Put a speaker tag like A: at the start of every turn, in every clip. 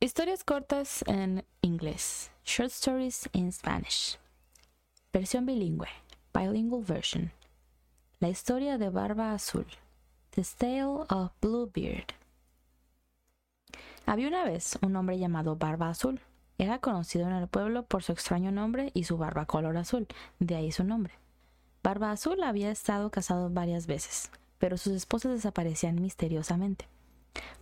A: Historias cortas en inglés. Short stories in Spanish. Versión bilingüe. Bilingual version. La historia de Barba Azul. The Tale of Bluebeard. Había una vez un hombre llamado Barba Azul. Era conocido en el pueblo por su extraño nombre y su barba color azul, de ahí su nombre. Barba Azul había estado casado varias veces, pero sus esposas desaparecían misteriosamente.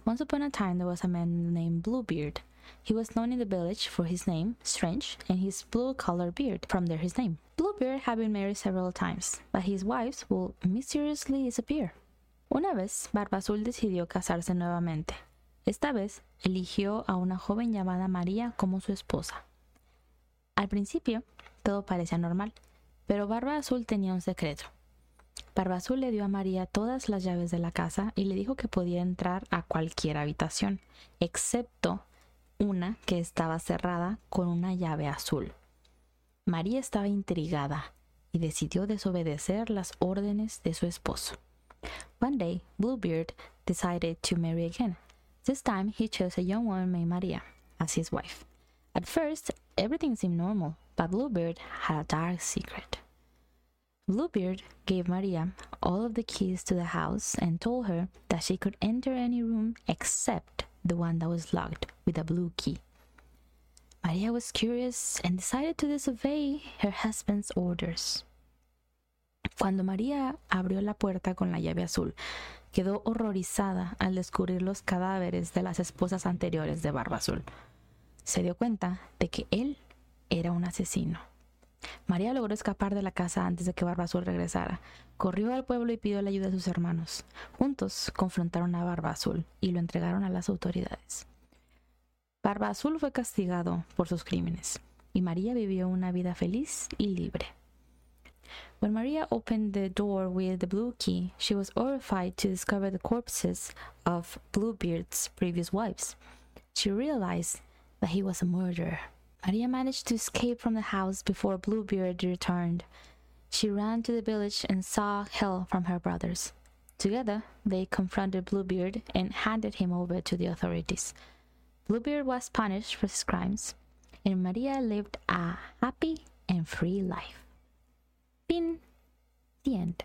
A: Once upon a time there was a man named Bluebeard. He was known in the village for his name, Strange, and his blue colored beard, from there his name. Bluebeard had been married several times, but his wives would mysteriously disappear. Una vez, Barba Azul decidió casarse nuevamente. Esta vez, eligió a una joven llamada María como su esposa. Al principio, todo parecía normal, pero Barba Azul tenía un secreto. Barba Azul le dio a María todas las llaves de la casa y le dijo que podía entrar a cualquier habitación, excepto una que estaba cerrada con una llave azul. María estaba intrigada y decidió desobedecer las órdenes de su esposo. One day, Bluebeard decided to marry again. This time, he chose a young woman named Maria as his wife. At first, everything seemed normal, but Bluebeard had a dark secret. Bluebeard gave Maria all of the keys to the house and told her that she could enter any room except the one that was locked with a blue key. Maria was curious and decided to disobey her husband's orders. Cuando María abrió la puerta con la llave azul, quedó horrorizada al descubrir los cadáveres de las esposas anteriores de Barba Azul. Se dio cuenta de que él era un asesino. María logró escapar de la casa antes de que Barba Azul regresara. Corrió al pueblo y pidió la ayuda de sus hermanos. Juntos confrontaron a Barba Azul y lo entregaron a las autoridades. Barba Azul fue castigado por sus crímenes y María vivió una vida feliz y libre. When Maria opened the door with the blue key, she was horrified to discover the corpses of Bluebeard's previous wives. She realized that he was a murderer. Maria managed to escape from the house before Bluebeard returned. She ran to the village and saw help from her brothers. Together, they confronted Bluebeard and handed him over to the authorities. Bluebeard was punished for his crimes, and Maria lived a happy and free life. Fin. The end.